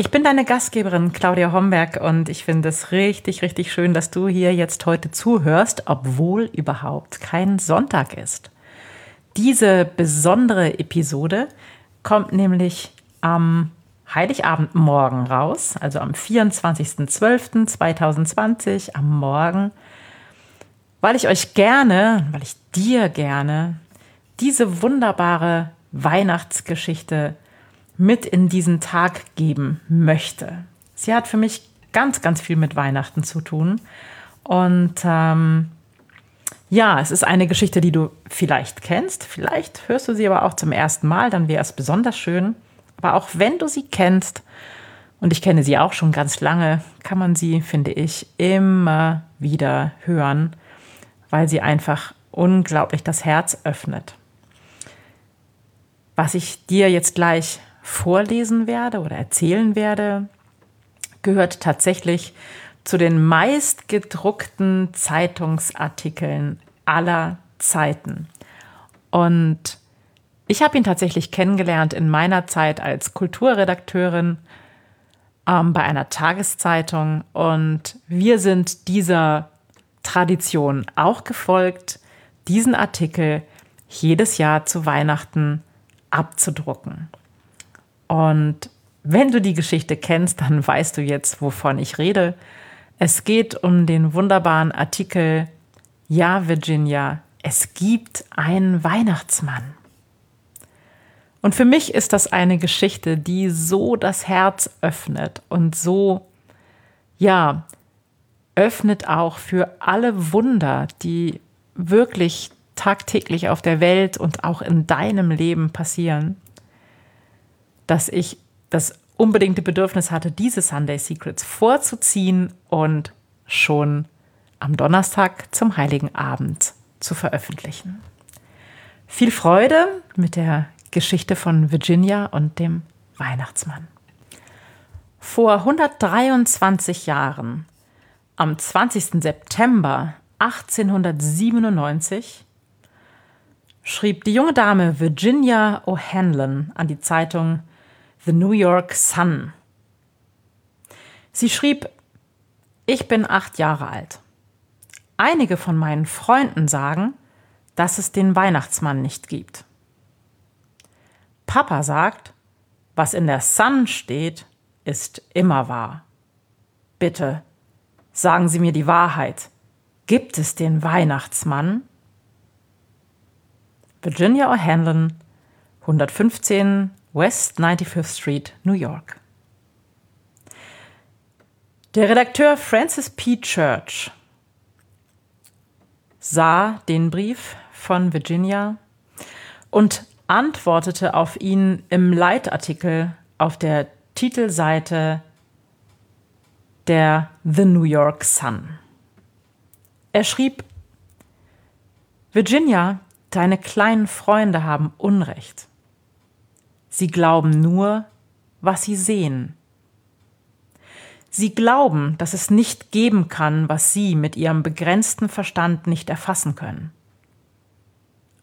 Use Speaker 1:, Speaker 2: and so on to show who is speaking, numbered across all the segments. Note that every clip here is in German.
Speaker 1: Ich bin deine Gastgeberin Claudia Homberg und ich finde es richtig, richtig schön, dass du hier jetzt heute zuhörst, obwohl überhaupt kein Sonntag ist. Diese besondere Episode kommt nämlich am Heiligabendmorgen raus, also am 24.12.2020 am Morgen, weil ich euch gerne, weil ich dir gerne diese wunderbare Weihnachtsgeschichte mit in diesen Tag geben möchte. Sie hat für mich ganz, ganz viel mit Weihnachten zu tun. Und ähm, ja, es ist eine Geschichte, die du vielleicht kennst. Vielleicht hörst du sie aber auch zum ersten Mal, dann wäre es besonders schön. Aber auch wenn du sie kennst, und ich kenne sie auch schon ganz lange, kann man sie, finde ich, immer wieder hören, weil sie einfach unglaublich das Herz öffnet. Was ich dir jetzt gleich vorlesen werde oder erzählen werde, gehört tatsächlich zu den meistgedruckten Zeitungsartikeln aller Zeiten. Und ich habe ihn tatsächlich kennengelernt in meiner Zeit als Kulturredakteurin ähm, bei einer Tageszeitung. Und wir sind dieser Tradition auch gefolgt, diesen Artikel jedes Jahr zu Weihnachten abzudrucken. Und wenn du die Geschichte kennst, dann weißt du jetzt, wovon ich rede. Es geht um den wunderbaren Artikel Ja, Virginia, es gibt einen Weihnachtsmann. Und für mich ist das eine Geschichte, die so das Herz öffnet und so, ja, öffnet auch für alle Wunder, die wirklich tagtäglich auf der Welt und auch in deinem Leben passieren dass ich das unbedingte Bedürfnis hatte, diese Sunday Secrets vorzuziehen und schon am Donnerstag zum Heiligen Abend zu veröffentlichen. Viel Freude mit der Geschichte von Virginia und dem Weihnachtsmann. Vor 123 Jahren, am 20. September 1897, schrieb die junge Dame Virginia O'Hanlon an die Zeitung The New York Sun. Sie schrieb, ich bin acht Jahre alt. Einige von meinen Freunden sagen, dass es den Weihnachtsmann nicht gibt. Papa sagt, was in der Sun steht, ist immer wahr. Bitte, sagen Sie mir die Wahrheit. Gibt es den Weihnachtsmann? Virginia O'Hanlon, 115 West 95th Street, New York. Der Redakteur Francis P. Church sah den Brief von Virginia und antwortete auf ihn im Leitartikel auf der Titelseite der The New York Sun. Er schrieb, Virginia, deine kleinen Freunde haben Unrecht. Sie glauben nur, was sie sehen. Sie glauben, dass es nicht geben kann, was sie mit ihrem begrenzten Verstand nicht erfassen können.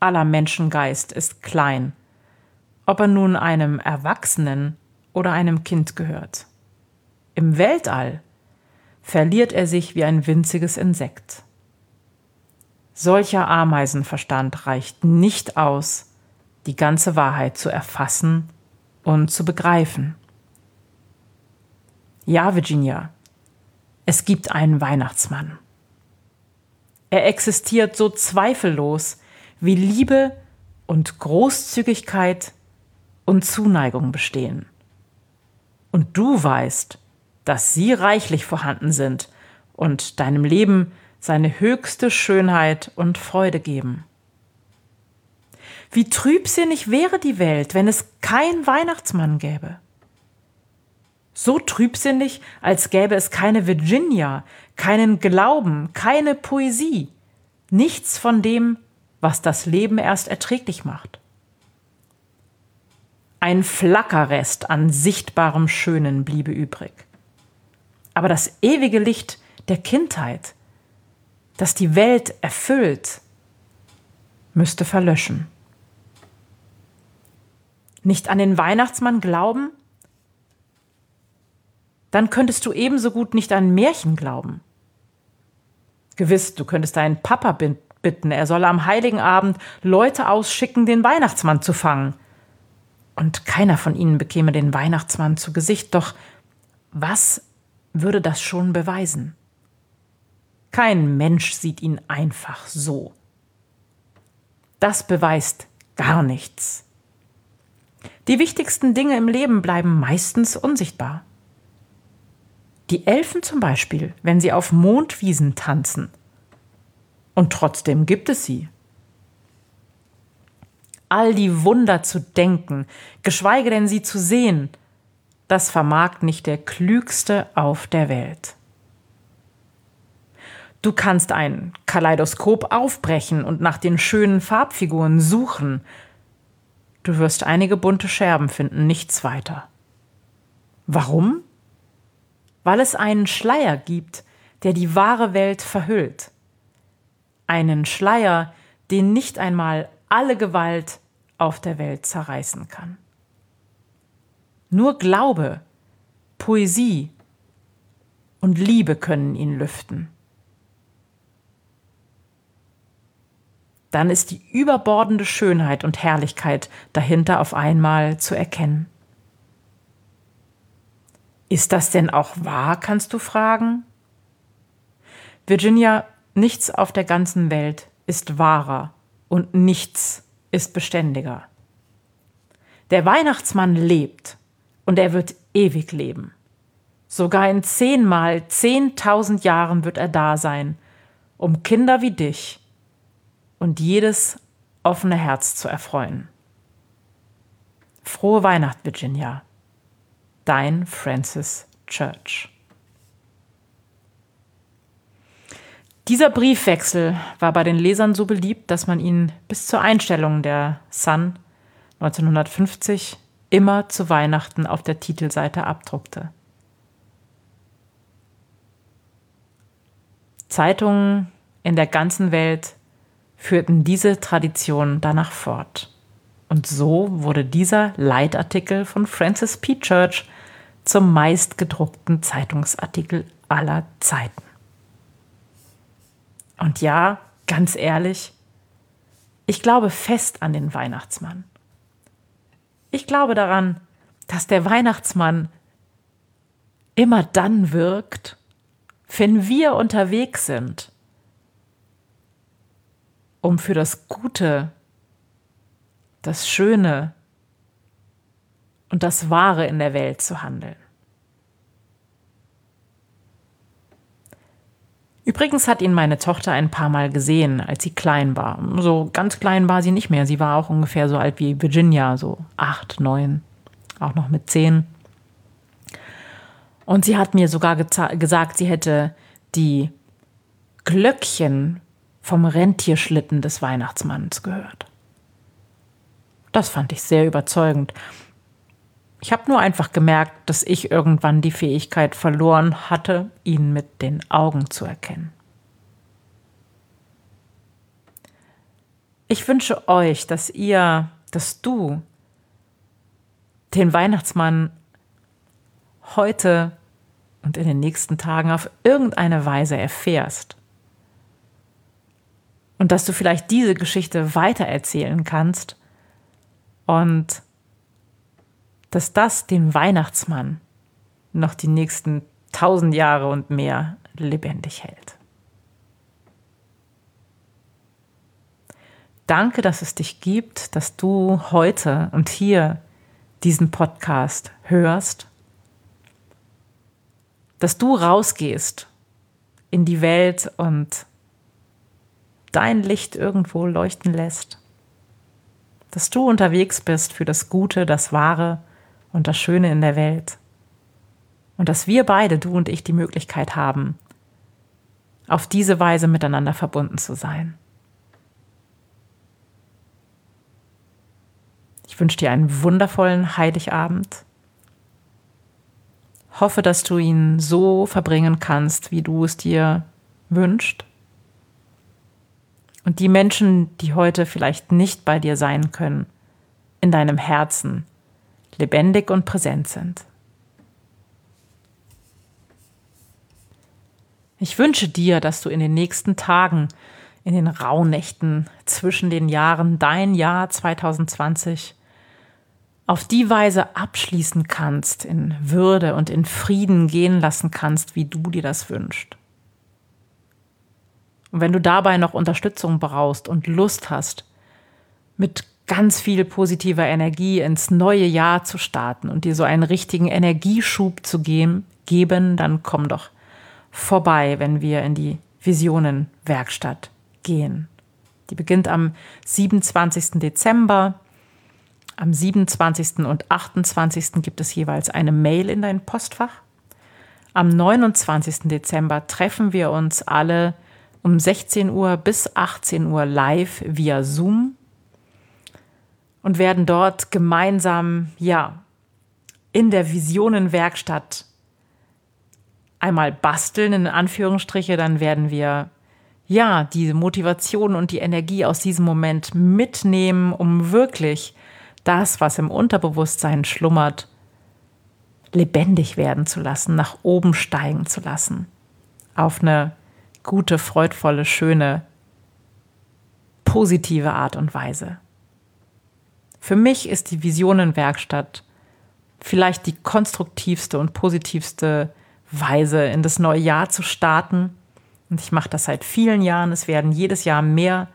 Speaker 1: Aller Menschengeist ist klein, ob er nun einem Erwachsenen oder einem Kind gehört. Im Weltall verliert er sich wie ein winziges Insekt. Solcher Ameisenverstand reicht nicht aus, die ganze Wahrheit zu erfassen und zu begreifen. Ja, Virginia, es gibt einen Weihnachtsmann. Er existiert so zweifellos, wie Liebe und Großzügigkeit und Zuneigung bestehen. Und du weißt, dass sie reichlich vorhanden sind und deinem Leben seine höchste Schönheit und Freude geben. Wie trübsinnig wäre die Welt, wenn es kein Weihnachtsmann gäbe. So trübsinnig, als gäbe es keine Virginia, keinen Glauben, keine Poesie, nichts von dem, was das Leben erst erträglich macht. Ein Flackerrest an sichtbarem Schönen bliebe übrig. Aber das ewige Licht der Kindheit, das die Welt erfüllt, müsste verlöschen. Nicht an den Weihnachtsmann glauben? Dann könntest du ebenso gut nicht an Märchen glauben. Gewiss, du könntest deinen Papa bitten, er solle am heiligen Abend Leute ausschicken, den Weihnachtsmann zu fangen und keiner von ihnen bekäme den Weihnachtsmann zu Gesicht, doch was würde das schon beweisen? Kein Mensch sieht ihn einfach so. Das beweist gar nichts. Die wichtigsten Dinge im Leben bleiben meistens unsichtbar. Die Elfen zum Beispiel, wenn sie auf Mondwiesen tanzen. Und trotzdem gibt es sie all die Wunder zu denken, geschweige denn sie zu sehen, das vermag nicht der Klügste auf der Welt. Du kannst ein Kaleidoskop aufbrechen und nach den schönen Farbfiguren suchen. Du wirst einige bunte Scherben finden, nichts weiter. Warum? Weil es einen Schleier gibt, der die wahre Welt verhüllt. Einen Schleier, den nicht einmal alle Gewalt auf der Welt zerreißen kann. Nur Glaube, Poesie und Liebe können ihn lüften. Dann ist die überbordende Schönheit und Herrlichkeit dahinter auf einmal zu erkennen. Ist das denn auch wahr, kannst du fragen? Virginia, nichts auf der ganzen Welt ist wahrer und nichts ist beständiger. Der Weihnachtsmann lebt und er wird ewig leben. Sogar in zehnmal zehntausend Jahren wird er da sein, um Kinder wie dich und jedes offene Herz zu erfreuen. Frohe Weihnacht, Virginia. Dein Francis Church. Dieser Briefwechsel war bei den Lesern so beliebt, dass man ihn bis zur Einstellung der Sun 1950 immer zu Weihnachten auf der Titelseite abdruckte. Zeitungen in der ganzen Welt führten diese Tradition danach fort. Und so wurde dieser Leitartikel von Francis P. Church zum meistgedruckten Zeitungsartikel aller Zeiten. Und ja, ganz ehrlich, ich glaube fest an den Weihnachtsmann. Ich glaube daran, dass der Weihnachtsmann immer dann wirkt, wenn wir unterwegs sind, um für das Gute, das Schöne und das Wahre in der Welt zu handeln. Übrigens hat ihn meine Tochter ein paar Mal gesehen, als sie klein war. So ganz klein war sie nicht mehr. Sie war auch ungefähr so alt wie Virginia, so acht, neun, auch noch mit zehn. Und sie hat mir sogar gesagt, sie hätte die Glöckchen vom Rentierschlitten des Weihnachtsmanns gehört. Das fand ich sehr überzeugend. Ich habe nur einfach gemerkt, dass ich irgendwann die Fähigkeit verloren hatte, ihn mit den Augen zu erkennen. Ich wünsche euch, dass ihr, dass du den Weihnachtsmann heute und in den nächsten Tagen auf irgendeine Weise erfährst. Und dass du vielleicht diese Geschichte weitererzählen kannst und dass das den Weihnachtsmann noch die nächsten tausend Jahre und mehr lebendig hält. Danke, dass es dich gibt, dass du heute und hier diesen Podcast hörst, dass du rausgehst in die Welt und dein Licht irgendwo leuchten lässt, dass du unterwegs bist für das Gute, das Wahre und das Schöne in der Welt. Und dass wir beide, du und ich, die Möglichkeit haben, auf diese Weise miteinander verbunden zu sein. Ich wünsche dir einen wundervollen Heiligabend. Hoffe, dass du ihn so verbringen kannst, wie du es dir wünschst. Und die Menschen, die heute vielleicht nicht bei dir sein können, in deinem Herzen lebendig und präsent sind. Ich wünsche dir, dass du in den nächsten Tagen, in den Rauhnächten zwischen den Jahren dein Jahr 2020 auf die Weise abschließen kannst, in Würde und in Frieden gehen lassen kannst, wie du dir das wünschst. Und wenn du dabei noch Unterstützung brauchst und Lust hast, mit ganz viel positiver Energie ins neue Jahr zu starten und dir so einen richtigen Energieschub zu geben, dann komm doch vorbei, wenn wir in die Visionenwerkstatt gehen. Die beginnt am 27. Dezember. Am 27. und 28. gibt es jeweils eine Mail in dein Postfach. Am 29. Dezember treffen wir uns alle um 16 Uhr bis 18 Uhr live via Zoom und werden dort gemeinsam, ja, in der Visionenwerkstatt einmal basteln, in Anführungsstriche, dann werden wir ja diese Motivation und die Energie aus diesem Moment mitnehmen, um wirklich das, was im Unterbewusstsein schlummert, lebendig werden zu lassen, nach oben steigen zu lassen. Auf eine gute, freudvolle, schöne, positive Art und Weise. Für mich ist die Visionenwerkstatt vielleicht die konstruktivste und positivste Weise, in das neue Jahr zu starten. Und ich mache das seit vielen Jahren. Es werden jedes Jahr mehr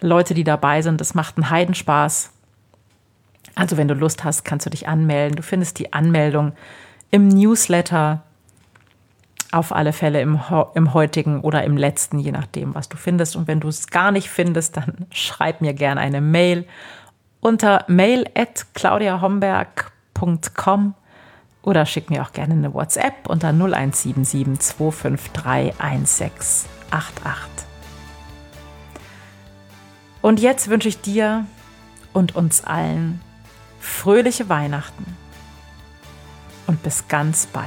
Speaker 1: Leute, die dabei sind. Es macht einen Heidenspaß. Also wenn du Lust hast, kannst du dich anmelden. Du findest die Anmeldung im Newsletter auf alle Fälle im, im heutigen oder im letzten, je nachdem, was du findest. Und wenn du es gar nicht findest, dann schreib mir gerne eine Mail unter mail at claudiahomberg.com oder schick mir auch gerne eine WhatsApp unter 0177 253 1688. Und jetzt wünsche ich dir und uns allen fröhliche Weihnachten und bis ganz bald.